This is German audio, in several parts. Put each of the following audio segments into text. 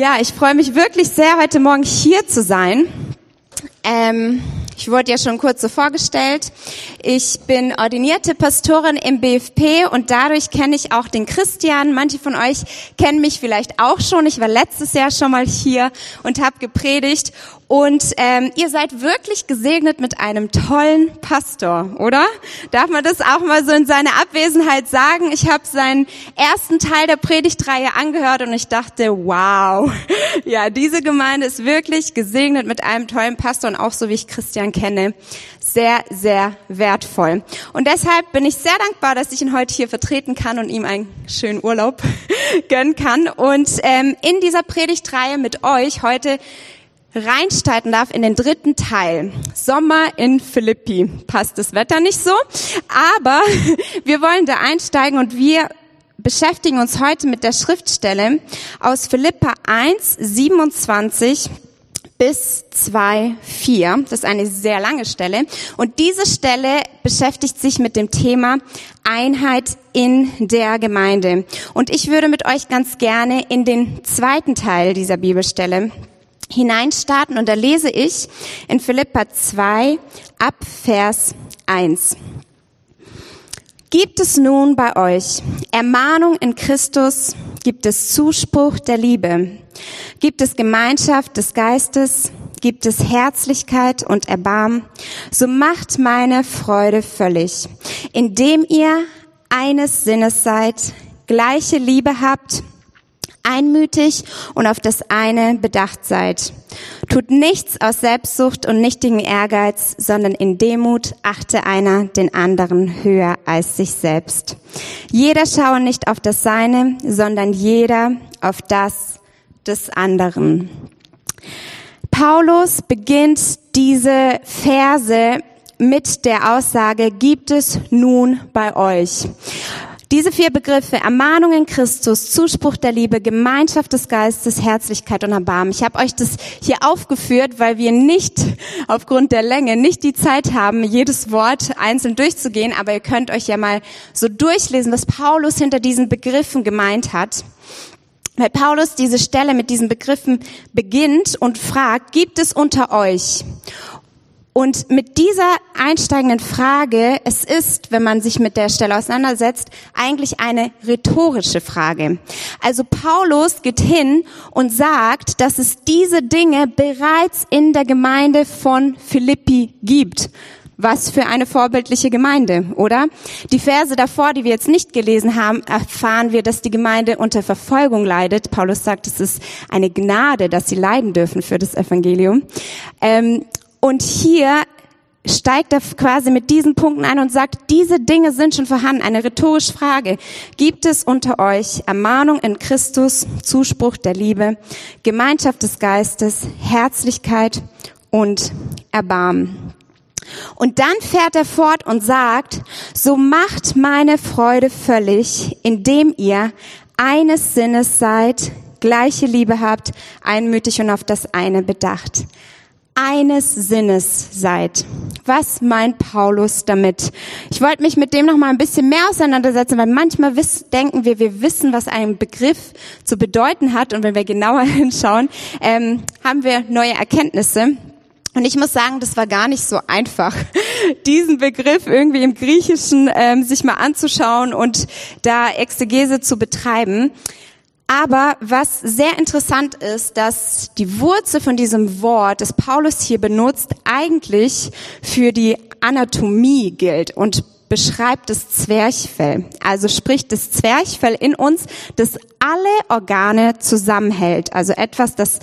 Ja, ich freue mich wirklich sehr, heute Morgen hier zu sein. Ähm, ich wurde ja schon kurz so vorgestellt. Ich bin ordinierte Pastorin im BFP und dadurch kenne ich auch den Christian. Manche von euch kennen mich vielleicht auch schon. Ich war letztes Jahr schon mal hier und habe gepredigt. Und ähm, ihr seid wirklich gesegnet mit einem tollen Pastor, oder? Darf man das auch mal so in seiner Abwesenheit sagen? Ich habe seinen ersten Teil der Predigtreihe angehört und ich dachte, wow, ja, diese Gemeinde ist wirklich gesegnet mit einem tollen Pastor und auch so wie ich Christian kenne, sehr, sehr wertvoll. Und deshalb bin ich sehr dankbar, dass ich ihn heute hier vertreten kann und ihm einen schönen Urlaub gönnen kann. Und ähm, in dieser Predigtreihe mit euch heute reinstarten darf in den dritten Teil. Sommer in Philippi. Passt das Wetter nicht so, aber wir wollen da einsteigen und wir beschäftigen uns heute mit der Schriftstelle aus Philippa 1, 27 bis 2, 4. Das ist eine sehr lange Stelle. Und diese Stelle beschäftigt sich mit dem Thema Einheit in der Gemeinde. Und ich würde mit euch ganz gerne in den zweiten Teil dieser Bibelstelle hineinstarten und da lese ich in Philippa 2 ab Vers 1. Gibt es nun bei euch Ermahnung in Christus? Gibt es Zuspruch der Liebe? Gibt es Gemeinschaft des Geistes? Gibt es Herzlichkeit und Erbarmen? So macht meine Freude völlig, indem ihr eines Sinnes seid, gleiche Liebe habt, einmütig und auf das eine bedacht seid. Tut nichts aus Selbstsucht und nichtigen Ehrgeiz, sondern in Demut achte einer den anderen höher als sich selbst. Jeder schaue nicht auf das Seine, sondern jeder auf das des anderen. Paulus beginnt diese Verse mit der Aussage, gibt es nun bei euch. Diese vier Begriffe, Ermahnung in Christus, Zuspruch der Liebe, Gemeinschaft des Geistes, Herzlichkeit und Erbarmen. Ich habe euch das hier aufgeführt, weil wir nicht aufgrund der Länge nicht die Zeit haben, jedes Wort einzeln durchzugehen, aber ihr könnt euch ja mal so durchlesen, was Paulus hinter diesen Begriffen gemeint hat. Weil Paulus diese Stelle mit diesen Begriffen beginnt und fragt, gibt es unter euch? Und mit dieser einsteigenden Frage, es ist, wenn man sich mit der Stelle auseinandersetzt, eigentlich eine rhetorische Frage. Also Paulus geht hin und sagt, dass es diese Dinge bereits in der Gemeinde von Philippi gibt. Was für eine vorbildliche Gemeinde, oder? Die Verse davor, die wir jetzt nicht gelesen haben, erfahren wir, dass die Gemeinde unter Verfolgung leidet. Paulus sagt, es ist eine Gnade, dass sie leiden dürfen für das Evangelium. Ähm, und hier steigt er quasi mit diesen Punkten ein und sagt, diese Dinge sind schon vorhanden. Eine rhetorische Frage. Gibt es unter euch Ermahnung in Christus, Zuspruch der Liebe, Gemeinschaft des Geistes, Herzlichkeit und Erbarmen? Und dann fährt er fort und sagt, so macht meine Freude völlig, indem ihr eines Sinnes seid, gleiche Liebe habt, einmütig und auf das eine bedacht eines Sinnes seid. Was meint Paulus damit? Ich wollte mich mit dem noch mal ein bisschen mehr auseinandersetzen, weil manchmal wiss, denken wir, wir wissen, was ein Begriff zu bedeuten hat, und wenn wir genauer hinschauen, ähm, haben wir neue Erkenntnisse. Und ich muss sagen, das war gar nicht so einfach, diesen Begriff irgendwie im Griechischen ähm, sich mal anzuschauen und da Exegese zu betreiben. Aber was sehr interessant ist, dass die Wurzel von diesem Wort, das Paulus hier benutzt, eigentlich für die Anatomie gilt und beschreibt das Zwerchfell. Also spricht das Zwerchfell in uns, das alle Organe zusammenhält. Also etwas, das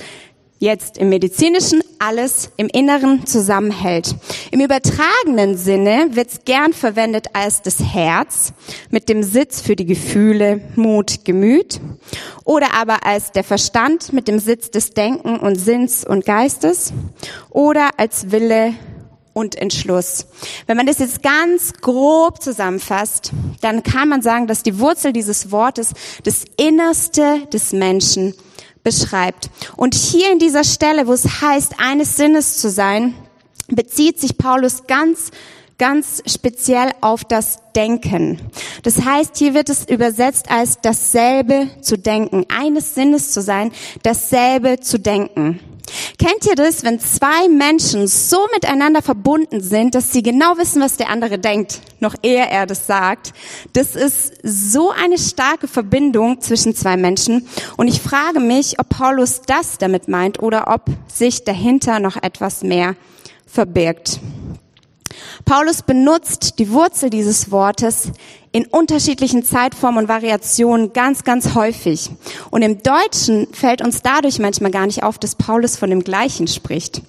jetzt im medizinischen alles im Inneren zusammenhält. Im übertragenen Sinne wird es gern verwendet als das Herz mit dem Sitz für die Gefühle, Mut, Gemüt oder aber als der Verstand mit dem Sitz des Denken und Sinns und Geistes oder als Wille und Entschluss. Wenn man das jetzt ganz grob zusammenfasst, dann kann man sagen, dass die Wurzel dieses Wortes das Innerste des Menschen beschreibt. Und hier in dieser Stelle, wo es heißt, eines Sinnes zu sein, bezieht sich Paulus ganz ganz speziell auf das Denken. Das heißt, hier wird es übersetzt als dasselbe zu denken, eines Sinnes zu sein, dasselbe zu denken. Kennt ihr das, wenn zwei Menschen so miteinander verbunden sind, dass sie genau wissen, was der andere denkt, noch ehe er das sagt? Das ist so eine starke Verbindung zwischen zwei Menschen. Und ich frage mich, ob Paulus das damit meint oder ob sich dahinter noch etwas mehr verbirgt. Paulus benutzt die Wurzel dieses Wortes in unterschiedlichen Zeitformen und Variationen ganz, ganz häufig. Und im Deutschen fällt uns dadurch manchmal gar nicht auf, dass Paulus von dem Gleichen spricht.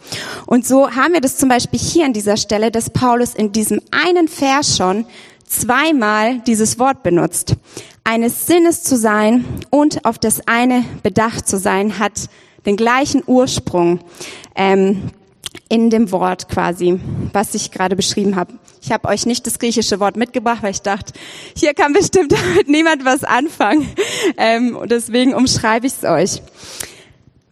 Und so haben wir das zum Beispiel hier an dieser Stelle, dass Paulus in diesem einen Vers schon zweimal dieses Wort benutzt. Eines Sinnes zu sein und auf das eine bedacht zu sein, hat den gleichen Ursprung. Ähm, in dem Wort quasi, was ich gerade beschrieben habe. Ich habe euch nicht das griechische Wort mitgebracht, weil ich dachte, hier kann bestimmt damit niemand was anfangen. Ähm, und deswegen umschreibe ich es euch.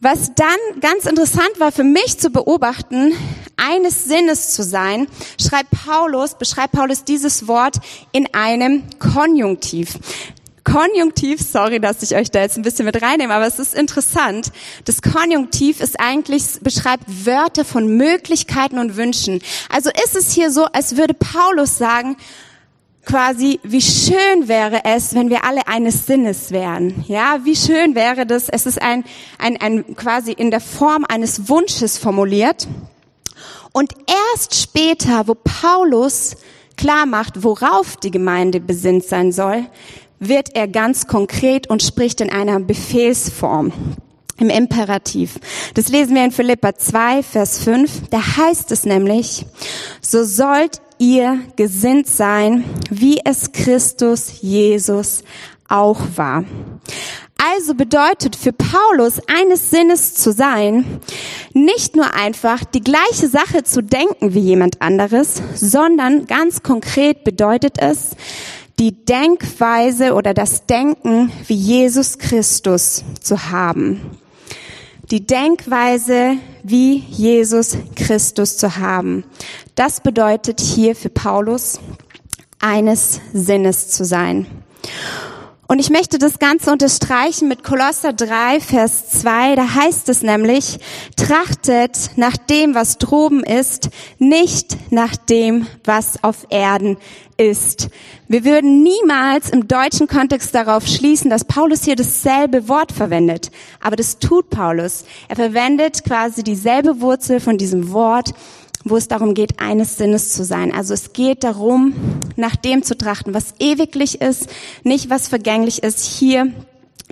Was dann ganz interessant war für mich zu beobachten, eines Sinnes zu sein, schreibt Paulus, beschreibt Paulus dieses Wort in einem Konjunktiv. Konjunktiv, sorry, dass ich euch da jetzt ein bisschen mit reinnehme, aber es ist interessant. Das Konjunktiv ist eigentlich, beschreibt Wörter von Möglichkeiten und Wünschen. Also ist es hier so, als würde Paulus sagen, quasi, wie schön wäre es, wenn wir alle eines Sinnes wären. Ja, wie schön wäre das? Es ist ein, ein, ein quasi in der Form eines Wunsches formuliert. Und erst später, wo Paulus klar macht, worauf die Gemeinde besinnt sein soll, wird er ganz konkret und spricht in einer Befehlsform im Imperativ. Das lesen wir in Philippa 2, Vers 5. Da heißt es nämlich, so sollt ihr gesinnt sein, wie es Christus Jesus auch war. Also bedeutet für Paulus eines Sinnes zu sein, nicht nur einfach die gleiche Sache zu denken wie jemand anderes, sondern ganz konkret bedeutet es, die Denkweise oder das Denken wie Jesus Christus zu haben. Die Denkweise wie Jesus Christus zu haben. Das bedeutet hier für Paulus eines Sinnes zu sein. Und ich möchte das Ganze unterstreichen mit Kolosser 3, Vers 2. Da heißt es nämlich, trachtet nach dem, was droben ist, nicht nach dem, was auf Erden ist. Wir würden niemals im deutschen Kontext darauf schließen, dass Paulus hier dasselbe Wort verwendet. Aber das tut Paulus. Er verwendet quasi dieselbe Wurzel von diesem Wort wo es darum geht, eines Sinnes zu sein. Also es geht darum, nach dem zu trachten, was ewiglich ist, nicht was vergänglich ist, hier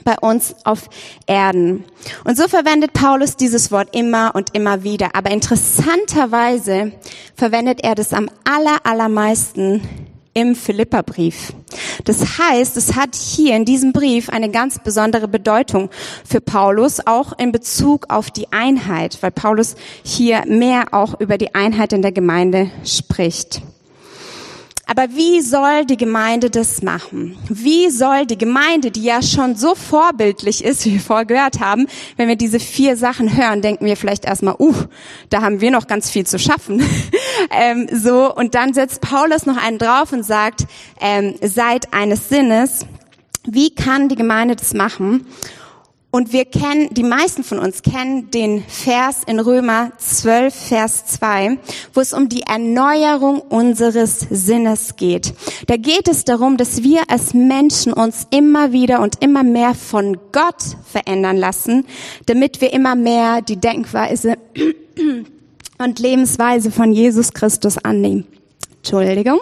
bei uns auf Erden. Und so verwendet Paulus dieses Wort immer und immer wieder. Aber interessanterweise verwendet er das am aller, allermeisten im Philipperbrief. Das heißt, es hat hier in diesem Brief eine ganz besondere Bedeutung für Paulus, auch in Bezug auf die Einheit, weil Paulus hier mehr auch über die Einheit in der Gemeinde spricht. Aber wie soll die Gemeinde das machen? Wie soll die Gemeinde, die ja schon so vorbildlich ist, wie wir vorher gehört haben, wenn wir diese vier Sachen hören, denken wir vielleicht erstmal, uh, da haben wir noch ganz viel zu schaffen. ähm, so und dann setzt Paulus noch einen drauf und sagt, ähm, seid eines Sinnes. Wie kann die Gemeinde das machen? Und wir kennen, die meisten von uns kennen den Vers in Römer 12, Vers 2, wo es um die Erneuerung unseres Sinnes geht. Da geht es darum, dass wir als Menschen uns immer wieder und immer mehr von Gott verändern lassen, damit wir immer mehr die Denkweise und Lebensweise von Jesus Christus annehmen. Entschuldigung.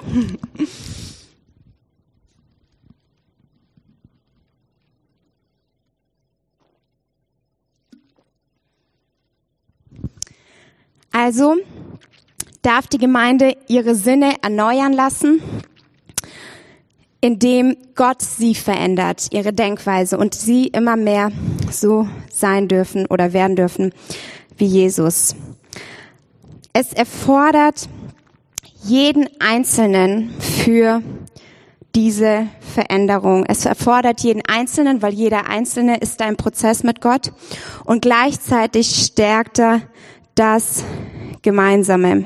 Also darf die Gemeinde ihre Sinne erneuern lassen, indem Gott sie verändert, ihre Denkweise und sie immer mehr so sein dürfen oder werden dürfen wie Jesus. Es erfordert jeden Einzelnen für diese Veränderung. Es erfordert jeden Einzelnen, weil jeder Einzelne ist im Prozess mit Gott und gleichzeitig stärkt er das Gemeinsame.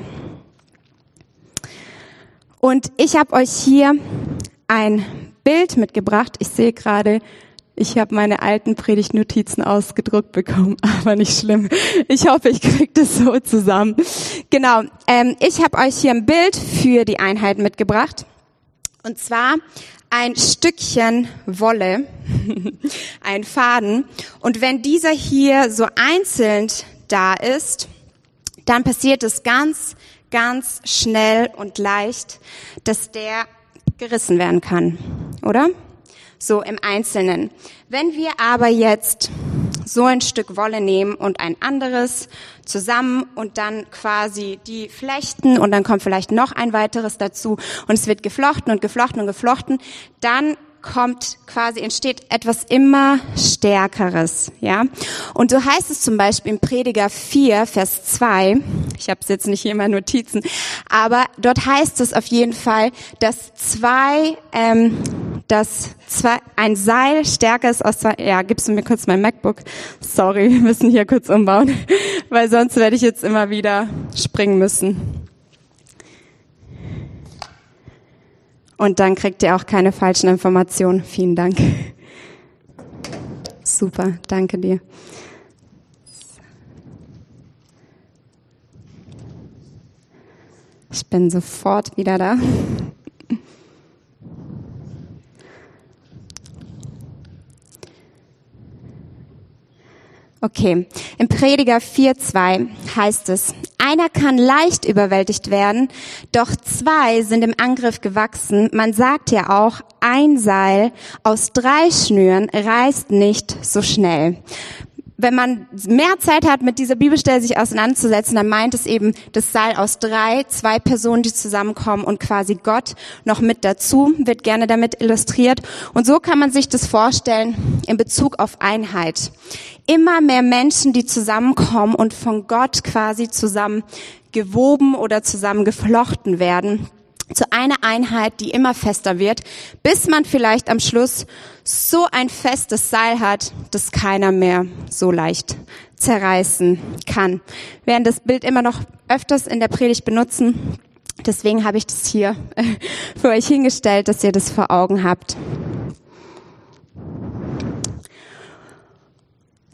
Und ich habe euch hier ein Bild mitgebracht. Ich sehe gerade, ich habe meine alten Predigtnotizen ausgedruckt bekommen, aber nicht schlimm. Ich hoffe, ich kriege das so zusammen. Genau, ähm, ich habe euch hier ein Bild für die Einheit mitgebracht. Und zwar ein Stückchen Wolle, ein Faden. Und wenn dieser hier so einzeln da ist, dann passiert es ganz, ganz schnell und leicht, dass der gerissen werden kann, oder? So im Einzelnen. Wenn wir aber jetzt so ein Stück Wolle nehmen und ein anderes zusammen und dann quasi die flechten und dann kommt vielleicht noch ein weiteres dazu und es wird geflochten und geflochten und geflochten, dann kommt quasi, entsteht etwas immer Stärkeres, ja. Und so heißt es zum Beispiel im Prediger 4, Vers 2, ich habe es jetzt nicht hier in meinen Notizen, aber dort heißt es auf jeden Fall, dass zwei, ähm, dass zwei, ein Seil stärker ist aus zwei, ja, gibst du mir kurz mein MacBook? Sorry, wir müssen hier kurz umbauen, weil sonst werde ich jetzt immer wieder springen müssen. Und dann kriegt ihr auch keine falschen Informationen. Vielen Dank. Super, danke dir. Ich bin sofort wieder da. Okay, im Prediger 4.2 heißt es, einer kann leicht überwältigt werden, doch zwei sind im Angriff gewachsen. Man sagt ja auch, ein Seil aus drei Schnüren reißt nicht so schnell wenn man mehr Zeit hat, mit dieser Bibelstelle sich auseinanderzusetzen, dann meint es eben das Seil aus drei, zwei Personen, die zusammenkommen und quasi Gott noch mit dazu, wird gerne damit illustriert. Und so kann man sich das vorstellen in Bezug auf Einheit. Immer mehr Menschen, die zusammenkommen und von Gott quasi zusammen gewoben oder zusammen geflochten werden zu einer Einheit, die immer fester wird, bis man vielleicht am Schluss so ein festes Seil hat, dass keiner mehr so leicht zerreißen kann. Wir werden das Bild immer noch öfters in der Predigt benutzen. Deswegen habe ich das hier für euch hingestellt, dass ihr das vor Augen habt.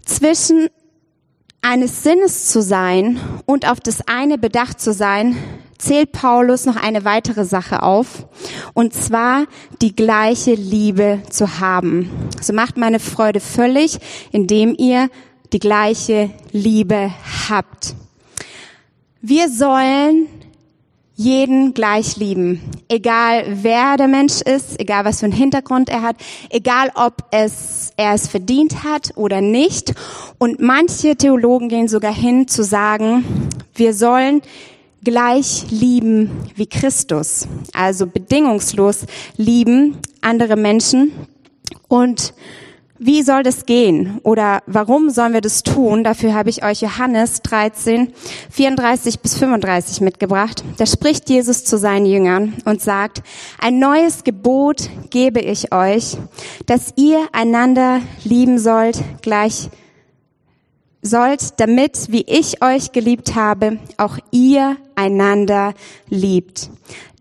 Zwischen eines Sinnes zu sein und auf das eine bedacht zu sein, zählt Paulus noch eine weitere Sache auf, und zwar die gleiche Liebe zu haben. So macht meine Freude völlig, indem ihr die gleiche Liebe habt. Wir sollen jeden gleich lieben, egal wer der Mensch ist, egal was für einen Hintergrund er hat, egal ob es er es verdient hat oder nicht. Und manche Theologen gehen sogar hin zu sagen, wir sollen gleich lieben wie Christus, also bedingungslos lieben andere Menschen. Und wie soll das gehen? Oder warum sollen wir das tun? Dafür habe ich euch Johannes 13, 34 bis 35 mitgebracht. Da spricht Jesus zu seinen Jüngern und sagt, ein neues Gebot gebe ich euch, dass ihr einander lieben sollt, gleich sollt, damit, wie ich euch geliebt habe, auch ihr einander liebt.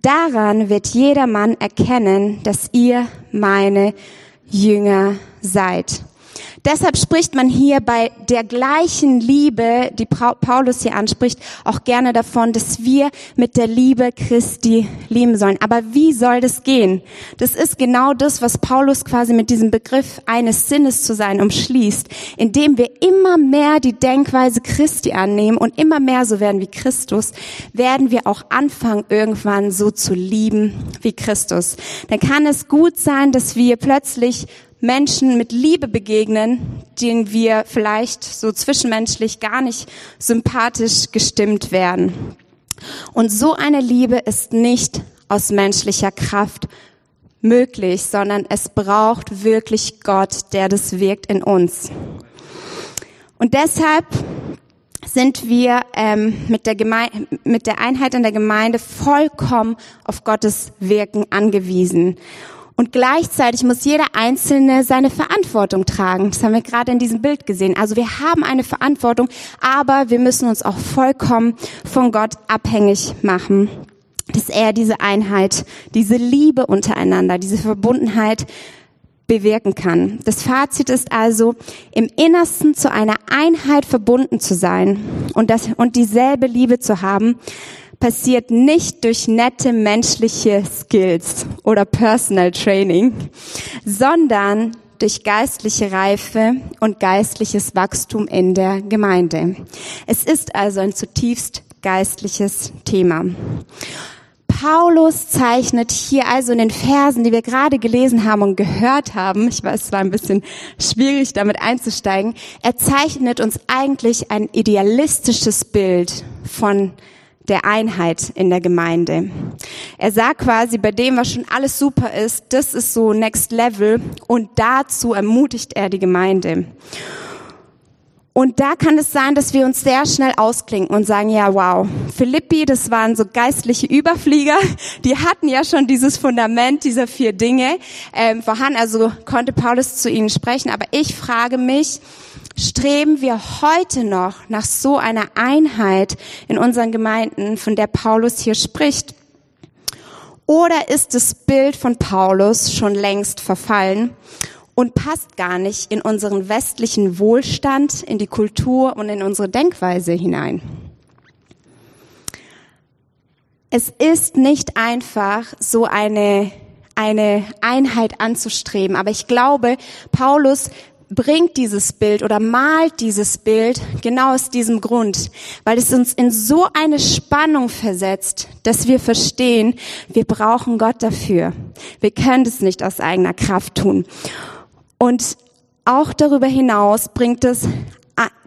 Daran wird jedermann erkennen, dass ihr meine Jünger seid. Deshalb spricht man hier bei der gleichen Liebe, die Paulus hier anspricht, auch gerne davon, dass wir mit der Liebe Christi lieben sollen. Aber wie soll das gehen? Das ist genau das, was Paulus quasi mit diesem Begriff eines Sinnes zu sein umschließt, indem wir immer mehr die Denkweise Christi annehmen und immer mehr so werden wie Christus, werden wir auch anfangen, irgendwann so zu lieben wie Christus. Dann kann es gut sein, dass wir plötzlich Menschen mit Liebe begegnen, denen wir vielleicht so zwischenmenschlich gar nicht sympathisch gestimmt werden. Und so eine Liebe ist nicht aus menschlicher Kraft möglich, sondern es braucht wirklich Gott, der das wirkt in uns. Und deshalb sind wir ähm, mit, der mit der Einheit in der Gemeinde vollkommen auf Gottes Wirken angewiesen. Und gleichzeitig muss jeder Einzelne seine Verantwortung tragen. Das haben wir gerade in diesem Bild gesehen. Also wir haben eine Verantwortung, aber wir müssen uns auch vollkommen von Gott abhängig machen. dass er diese Einheit, diese Liebe untereinander, diese Verbundenheit bewirken kann. Das Fazit ist also, im Innersten zu einer Einheit verbunden zu sein und, das, und dieselbe Liebe zu haben, passiert nicht durch nette menschliche Skills oder Personal Training, sondern durch geistliche Reife und geistliches Wachstum in der Gemeinde. Es ist also ein zutiefst geistliches Thema. Paulus zeichnet hier also in den Versen, die wir gerade gelesen haben und gehört haben, ich weiß, es war ein bisschen schwierig damit einzusteigen, er zeichnet uns eigentlich ein idealistisches Bild von der Einheit in der Gemeinde. Er sagt quasi, bei dem, was schon alles super ist, das ist so Next Level und dazu ermutigt er die Gemeinde. Und da kann es sein, dass wir uns sehr schnell ausklinken und sagen, ja, wow, Philippi, das waren so geistliche Überflieger, die hatten ja schon dieses Fundament dieser vier Dinge ähm, vorhanden, also konnte Paulus zu ihnen sprechen. Aber ich frage mich, streben wir heute noch nach so einer Einheit in unseren Gemeinden, von der Paulus hier spricht? Oder ist das Bild von Paulus schon längst verfallen und passt gar nicht in unseren westlichen Wohlstand, in die Kultur und in unsere Denkweise hinein. Es ist nicht einfach, so eine, eine Einheit anzustreben, aber ich glaube, Paulus bringt dieses Bild oder malt dieses Bild genau aus diesem Grund, weil es uns in so eine Spannung versetzt, dass wir verstehen, wir brauchen Gott dafür. Wir können es nicht aus eigener Kraft tun. Und auch darüber hinaus bringt es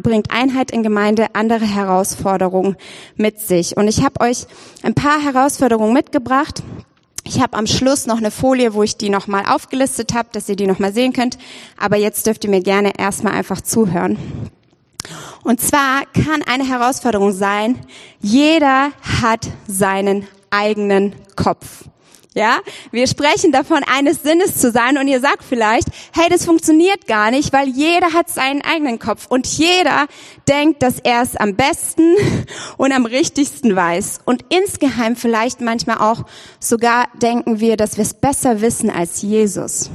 bringt Einheit in Gemeinde andere Herausforderungen mit sich. Und ich habe euch ein paar Herausforderungen mitgebracht. Ich habe am Schluss noch eine Folie, wo ich die nochmal aufgelistet habe, dass ihr die nochmal sehen könnt. Aber jetzt dürft ihr mir gerne erstmal einfach zuhören. Und zwar kann eine Herausforderung sein, jeder hat seinen eigenen Kopf. Ja, wir sprechen davon, eines Sinnes zu sein und ihr sagt vielleicht, hey, das funktioniert gar nicht, weil jeder hat seinen eigenen Kopf und jeder denkt, dass er es am besten und am richtigsten weiß. Und insgeheim vielleicht manchmal auch sogar denken wir, dass wir es besser wissen als Jesus.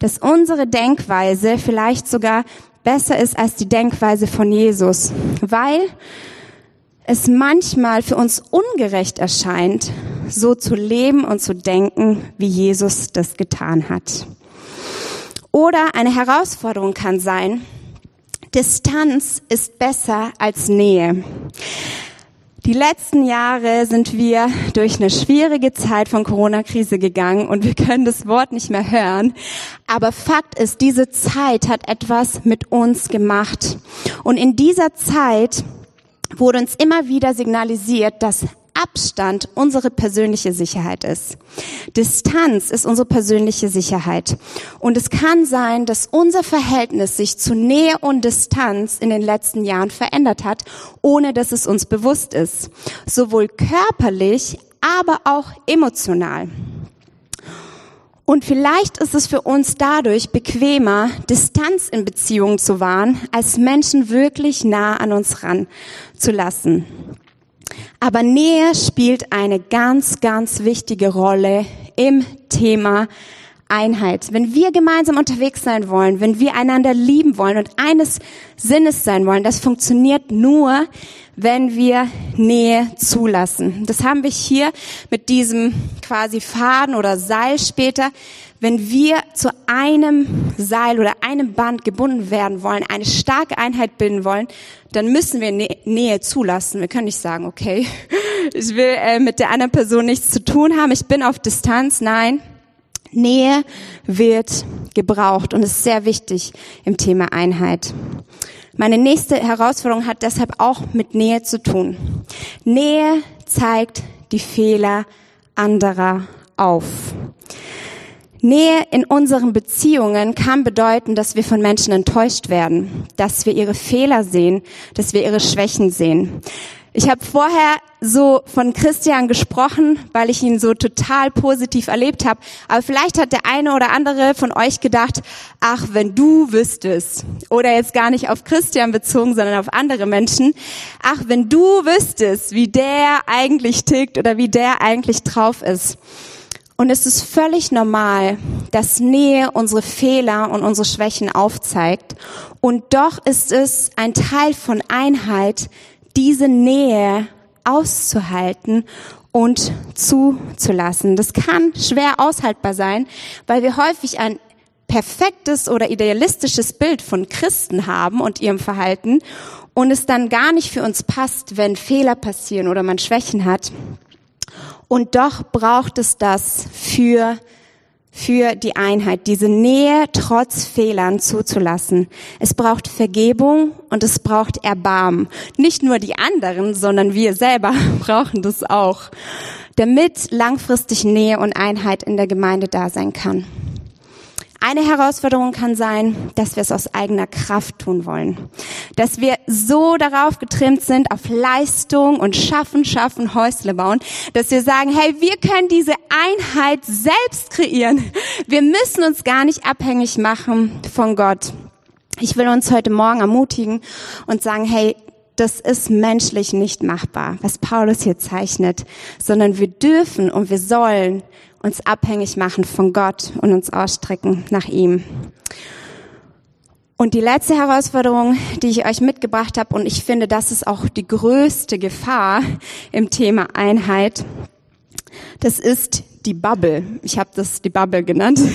Dass unsere Denkweise vielleicht sogar besser ist als die Denkweise von Jesus, weil es manchmal für uns ungerecht erscheint, so zu leben und zu denken, wie Jesus das getan hat. Oder eine Herausforderung kann sein, Distanz ist besser als Nähe. Die letzten Jahre sind wir durch eine schwierige Zeit von Corona-Krise gegangen und wir können das Wort nicht mehr hören. Aber Fakt ist, diese Zeit hat etwas mit uns gemacht. Und in dieser Zeit wurde uns immer wieder signalisiert, dass Abstand unsere persönliche Sicherheit ist. Distanz ist unsere persönliche Sicherheit. Und es kann sein, dass unser Verhältnis sich zu Nähe und Distanz in den letzten Jahren verändert hat, ohne dass es uns bewusst ist. Sowohl körperlich, aber auch emotional. Und vielleicht ist es für uns dadurch bequemer, Distanz in Beziehungen zu wahren, als Menschen wirklich nah an uns ran zu lassen. Aber Nähe spielt eine ganz, ganz wichtige Rolle im Thema Einheit. Wenn wir gemeinsam unterwegs sein wollen, wenn wir einander lieben wollen und eines Sinnes sein wollen, das funktioniert nur, wenn wir Nähe zulassen. Das haben wir hier mit diesem quasi Faden oder Seil später. Wenn wir zu einem Seil oder einem Band gebunden werden wollen, eine starke Einheit bilden wollen, dann müssen wir Nähe zulassen. Wir können nicht sagen, okay, ich will äh, mit der anderen Person nichts zu tun haben, ich bin auf Distanz. Nein, Nähe wird gebraucht und ist sehr wichtig im Thema Einheit. Meine nächste Herausforderung hat deshalb auch mit Nähe zu tun. Nähe zeigt die Fehler anderer auf. Nähe in unseren Beziehungen kann bedeuten, dass wir von Menschen enttäuscht werden, dass wir ihre Fehler sehen, dass wir ihre Schwächen sehen. Ich habe vorher so von Christian gesprochen, weil ich ihn so total positiv erlebt habe. Aber vielleicht hat der eine oder andere von euch gedacht, ach, wenn du wüsstest, oder jetzt gar nicht auf Christian bezogen, sondern auf andere Menschen, ach, wenn du wüsstest, wie der eigentlich tickt oder wie der eigentlich drauf ist. Und es ist völlig normal, dass Nähe unsere Fehler und unsere Schwächen aufzeigt. Und doch ist es ein Teil von Einheit, diese Nähe auszuhalten und zuzulassen. Das kann schwer aushaltbar sein, weil wir häufig ein perfektes oder idealistisches Bild von Christen haben und ihrem Verhalten und es dann gar nicht für uns passt, wenn Fehler passieren oder man Schwächen hat. Und doch braucht es das für für die Einheit, diese Nähe trotz Fehlern zuzulassen. Es braucht Vergebung und es braucht Erbarmen. Nicht nur die anderen, sondern wir selber brauchen das auch, damit langfristig Nähe und Einheit in der Gemeinde da sein kann. Eine Herausforderung kann sein, dass wir es aus eigener Kraft tun wollen. Dass wir so darauf getrimmt sind, auf Leistung und Schaffen, Schaffen, Häusle bauen, dass wir sagen, hey, wir können diese Einheit selbst kreieren. Wir müssen uns gar nicht abhängig machen von Gott. Ich will uns heute Morgen ermutigen und sagen, hey, das ist menschlich nicht machbar, was Paulus hier zeichnet, sondern wir dürfen und wir sollen uns abhängig machen von Gott und uns ausstrecken nach ihm. Und die letzte Herausforderung, die ich euch mitgebracht habe, und ich finde, das ist auch die größte Gefahr im Thema Einheit, das ist die Bubble. Ich habe das die Bubble genannt.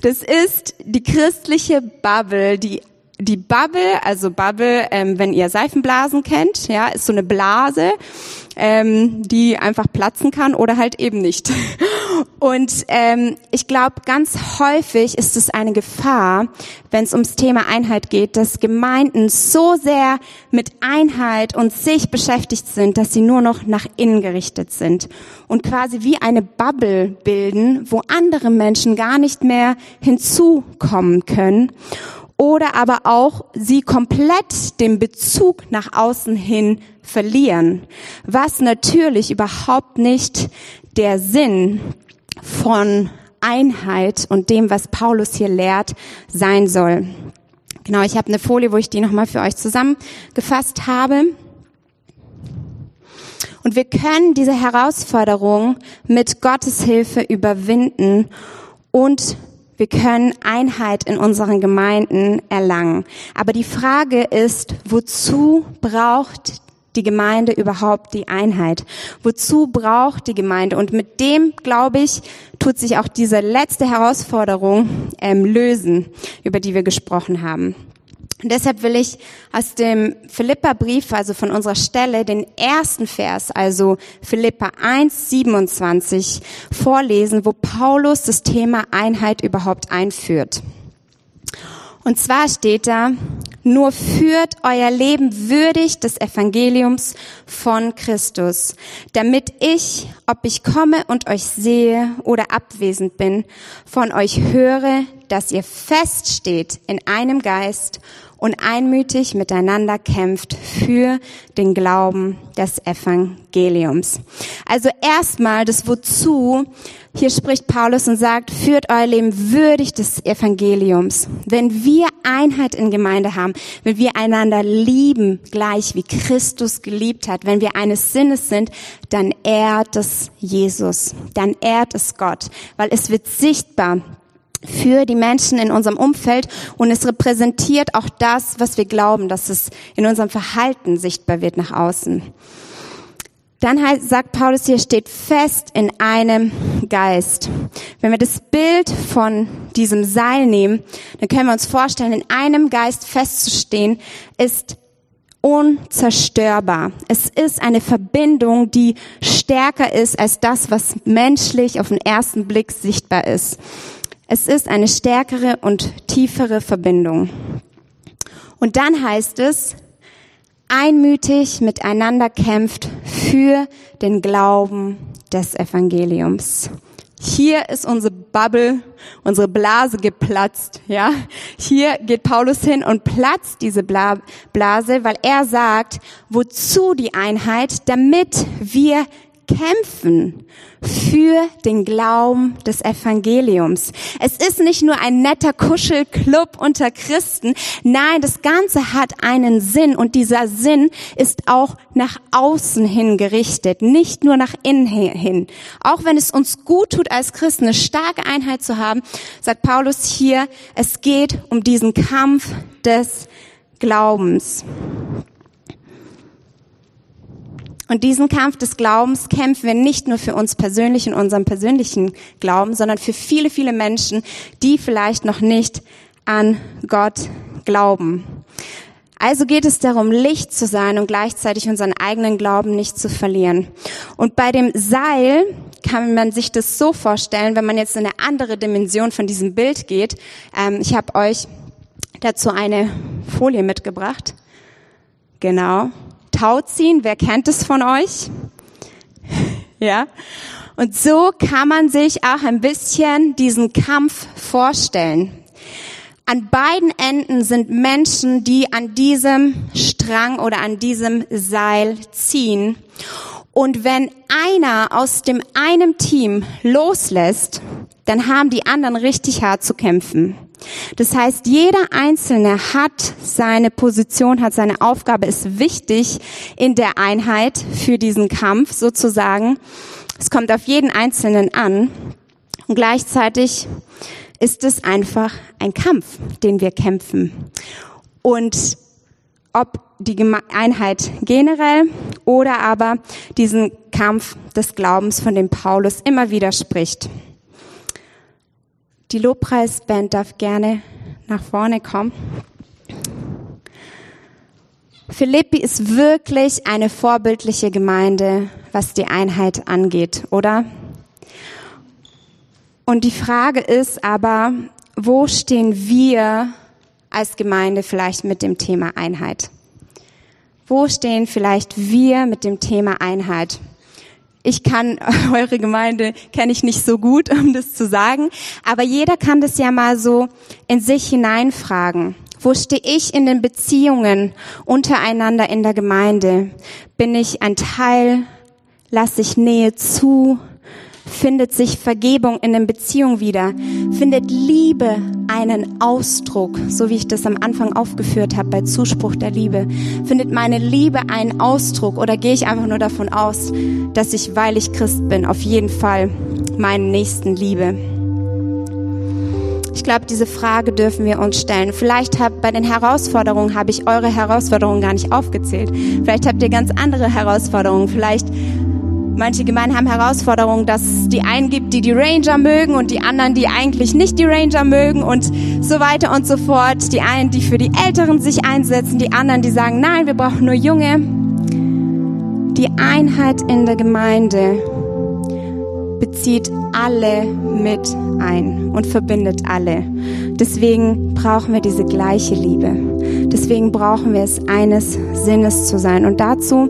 Das ist die christliche Bubble, die die Bubble, also Bubble, ähm, wenn ihr Seifenblasen kennt, ja, ist so eine Blase, ähm, die einfach platzen kann oder halt eben nicht. Und ähm, ich glaube, ganz häufig ist es eine Gefahr, wenn es ums Thema Einheit geht, dass Gemeinden so sehr mit Einheit und sich beschäftigt sind, dass sie nur noch nach innen gerichtet sind und quasi wie eine Bubble bilden, wo andere Menschen gar nicht mehr hinzukommen können oder aber auch sie komplett den Bezug nach außen hin verlieren, was natürlich überhaupt nicht der Sinn von Einheit und dem, was Paulus hier lehrt, sein soll. Genau, ich habe eine Folie, wo ich die nochmal für euch zusammengefasst habe. Und wir können diese Herausforderung mit Gottes Hilfe überwinden und wir können Einheit in unseren Gemeinden erlangen. Aber die Frage ist, wozu braucht die Gemeinde überhaupt die Einheit? Wozu braucht die Gemeinde? Und mit dem, glaube ich, tut sich auch diese letzte Herausforderung ähm, lösen, über die wir gesprochen haben. Und deshalb will ich aus dem Philippa-Brief, also von unserer Stelle, den ersten Vers, also Philippa 1, 27, vorlesen, wo Paulus das Thema Einheit überhaupt einführt. Und zwar steht da, nur führt euer Leben würdig des Evangeliums von Christus, damit ich, ob ich komme und euch sehe oder abwesend bin, von euch höre, dass ihr feststeht in einem Geist und einmütig miteinander kämpft für den Glauben des Evangeliums. Also erstmal das Wozu. Hier spricht Paulus und sagt, führt euer Leben würdig des Evangeliums. Wenn wir Einheit in Gemeinde haben, wenn wir einander lieben, gleich wie Christus geliebt hat, wenn wir eines Sinnes sind, dann ehrt es Jesus, dann ehrt es Gott, weil es wird sichtbar, für die Menschen in unserem Umfeld und es repräsentiert auch das, was wir glauben, dass es in unserem Verhalten sichtbar wird nach außen. Dann sagt Paulus hier, steht fest in einem Geist. Wenn wir das Bild von diesem Seil nehmen, dann können wir uns vorstellen, in einem Geist festzustehen, ist unzerstörbar. Es ist eine Verbindung, die stärker ist als das, was menschlich auf den ersten Blick sichtbar ist. Es ist eine stärkere und tiefere Verbindung. Und dann heißt es, einmütig miteinander kämpft für den Glauben des Evangeliums. hier ist unsere Bubble, unsere Blase geplatzt, ja. Hier geht Paulus hin und platzt diese Blase, weil er sagt, wozu die Einheit, damit wir kämpfen für den Glauben des Evangeliums. Es ist nicht nur ein netter Kuschelclub unter Christen. Nein, das Ganze hat einen Sinn und dieser Sinn ist auch nach außen hin gerichtet, nicht nur nach innen hin. Auch wenn es uns gut tut, als Christen eine starke Einheit zu haben, sagt Paulus hier, es geht um diesen Kampf des Glaubens. Und diesen Kampf des Glaubens kämpfen wir nicht nur für uns persönlich in unserem persönlichen Glauben, sondern für viele, viele Menschen, die vielleicht noch nicht an Gott glauben. Also geht es darum, Licht zu sein und gleichzeitig unseren eigenen Glauben nicht zu verlieren. Und bei dem Seil kann man sich das so vorstellen, wenn man jetzt in eine andere Dimension von diesem Bild geht. Ähm, ich habe euch dazu eine Folie mitgebracht. Genau. Tauziehen. Wer kennt es von euch? ja. Und so kann man sich auch ein bisschen diesen Kampf vorstellen. An beiden Enden sind Menschen, die an diesem Strang oder an diesem Seil ziehen. Und wenn einer aus dem einem Team loslässt, dann haben die anderen richtig hart zu kämpfen. Das heißt, jeder Einzelne hat seine Position, hat seine Aufgabe, ist wichtig in der Einheit für diesen Kampf sozusagen. Es kommt auf jeden Einzelnen an. Und gleichzeitig ist es einfach ein Kampf, den wir kämpfen. Und ob die Einheit generell oder aber diesen Kampf des Glaubens, von dem Paulus immer wieder spricht. Die Lobpreisband darf gerne nach vorne kommen. Philippi ist wirklich eine vorbildliche Gemeinde, was die Einheit angeht, oder? Und die Frage ist aber, wo stehen wir als Gemeinde vielleicht mit dem Thema Einheit? Wo stehen vielleicht wir mit dem Thema Einheit? Ich kann eure Gemeinde kenne ich nicht so gut, um das zu sagen, aber jeder kann das ja mal so in sich hineinfragen. Wo stehe ich in den Beziehungen untereinander in der Gemeinde? Bin ich ein Teil? Lasse ich Nähe zu? Findet sich Vergebung in den Beziehungen wieder, findet Liebe einen Ausdruck, so wie ich das am Anfang aufgeführt habe bei Zuspruch der Liebe, findet meine Liebe einen Ausdruck oder gehe ich einfach nur davon aus, dass ich, weil ich Christ bin, auf jeden Fall meinen Nächsten liebe. Ich glaube, diese Frage dürfen wir uns stellen. Vielleicht habt bei den Herausforderungen habe ich eure Herausforderungen gar nicht aufgezählt. Vielleicht habt ihr ganz andere Herausforderungen. Vielleicht Manche Gemeinden haben Herausforderungen, dass es die einen gibt, die die Ranger mögen und die anderen, die eigentlich nicht die Ranger mögen und so weiter und so fort. Die einen, die für die Älteren sich einsetzen, die anderen, die sagen, nein, wir brauchen nur Junge. Die Einheit in der Gemeinde bezieht alle mit ein und verbindet alle. Deswegen brauchen wir diese gleiche Liebe. Deswegen brauchen wir es, eines Sinnes zu sein. Und dazu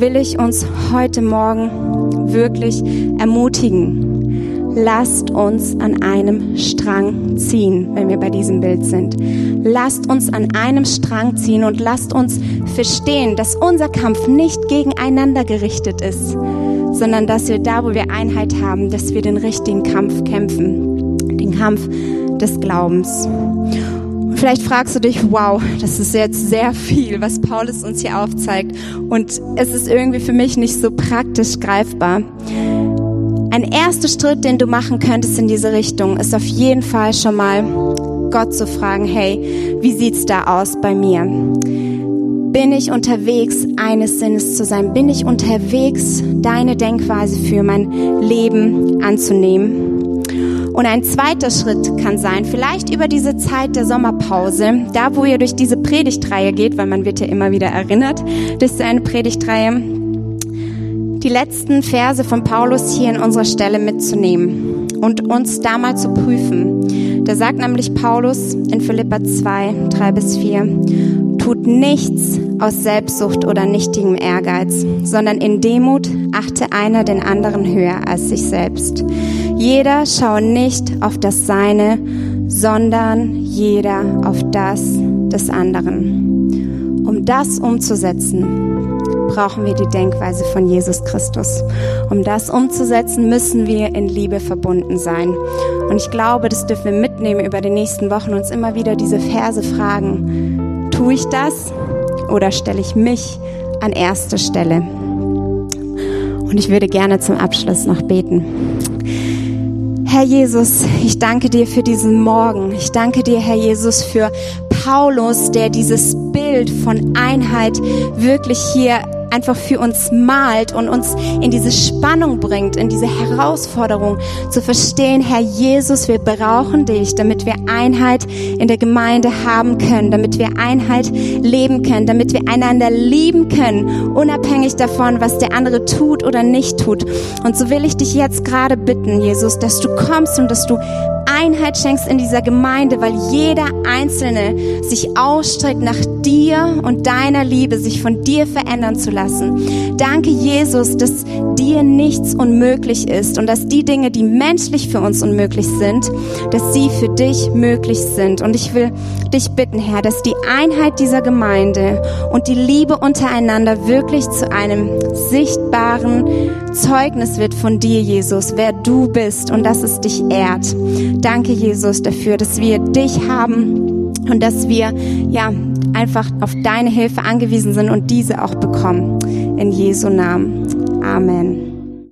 will ich uns heute Morgen wirklich ermutigen. Lasst uns an einem Strang ziehen, wenn wir bei diesem Bild sind. Lasst uns an einem Strang ziehen und lasst uns verstehen, dass unser Kampf nicht gegeneinander gerichtet ist, sondern dass wir da, wo wir Einheit haben, dass wir den richtigen Kampf kämpfen. Den Kampf des Glaubens. Vielleicht fragst du dich, wow, das ist jetzt sehr viel, was Paulus uns hier aufzeigt. Und es ist irgendwie für mich nicht so praktisch greifbar. Ein erster Schritt, den du machen könntest in diese Richtung, ist auf jeden Fall schon mal Gott zu fragen, hey, wie sieht's da aus bei mir? Bin ich unterwegs, eines Sinnes zu sein? Bin ich unterwegs, deine Denkweise für mein Leben anzunehmen? Und ein zweiter Schritt kann sein, vielleicht über diese Zeit der Sommerpause, da wo ihr durch diese Predigtreihe geht, weil man wird ja immer wieder erinnert, das ist eine Predigtreihe, die letzten Verse von Paulus hier in unserer Stelle mitzunehmen und uns da mal zu prüfen. Da sagt nämlich Paulus in Philippa 2, 3 bis 4, tut nichts aus Selbstsucht oder nichtigem Ehrgeiz, sondern in Demut achte einer den anderen höher als sich selbst. Jeder schaue nicht auf das Seine, sondern jeder auf das des anderen. Um das umzusetzen, brauchen wir die Denkweise von Jesus Christus. Um das umzusetzen, müssen wir in Liebe verbunden sein. Und ich glaube, das dürfen wir mitnehmen über die nächsten Wochen, uns immer wieder diese Verse fragen. Tue ich das oder stelle ich mich an erste Stelle? Und ich würde gerne zum Abschluss noch beten. Herr Jesus, ich danke dir für diesen Morgen. Ich danke dir, Herr Jesus, für Paulus, der dieses Bild von Einheit wirklich hier einfach für uns malt und uns in diese Spannung bringt, in diese Herausforderung zu verstehen, Herr Jesus, wir brauchen dich, damit wir Einheit in der Gemeinde haben können, damit wir Einheit leben können, damit wir einander lieben können, unabhängig davon, was der andere tut oder nicht tut. Und so will ich dich jetzt gerade bitten, Jesus, dass du kommst und dass du Einheit schenkst in dieser Gemeinde, weil jeder Einzelne sich ausstreckt nach dir und deiner Liebe, sich von dir verändern zu lassen. Danke, Jesus, dass dir nichts unmöglich ist und dass die Dinge, die menschlich für uns unmöglich sind, dass sie für dich möglich sind. Und ich will dich bitten, Herr, dass die Einheit dieser Gemeinde und die Liebe untereinander wirklich zu einem sichtbaren Zeugnis wird von dir, Jesus, wer du bist und dass es dich ehrt. Danke, Jesus, dafür, dass wir dich haben und dass wir, ja, einfach auf deine Hilfe angewiesen sind und diese auch bekommen. In Jesu Namen. Amen.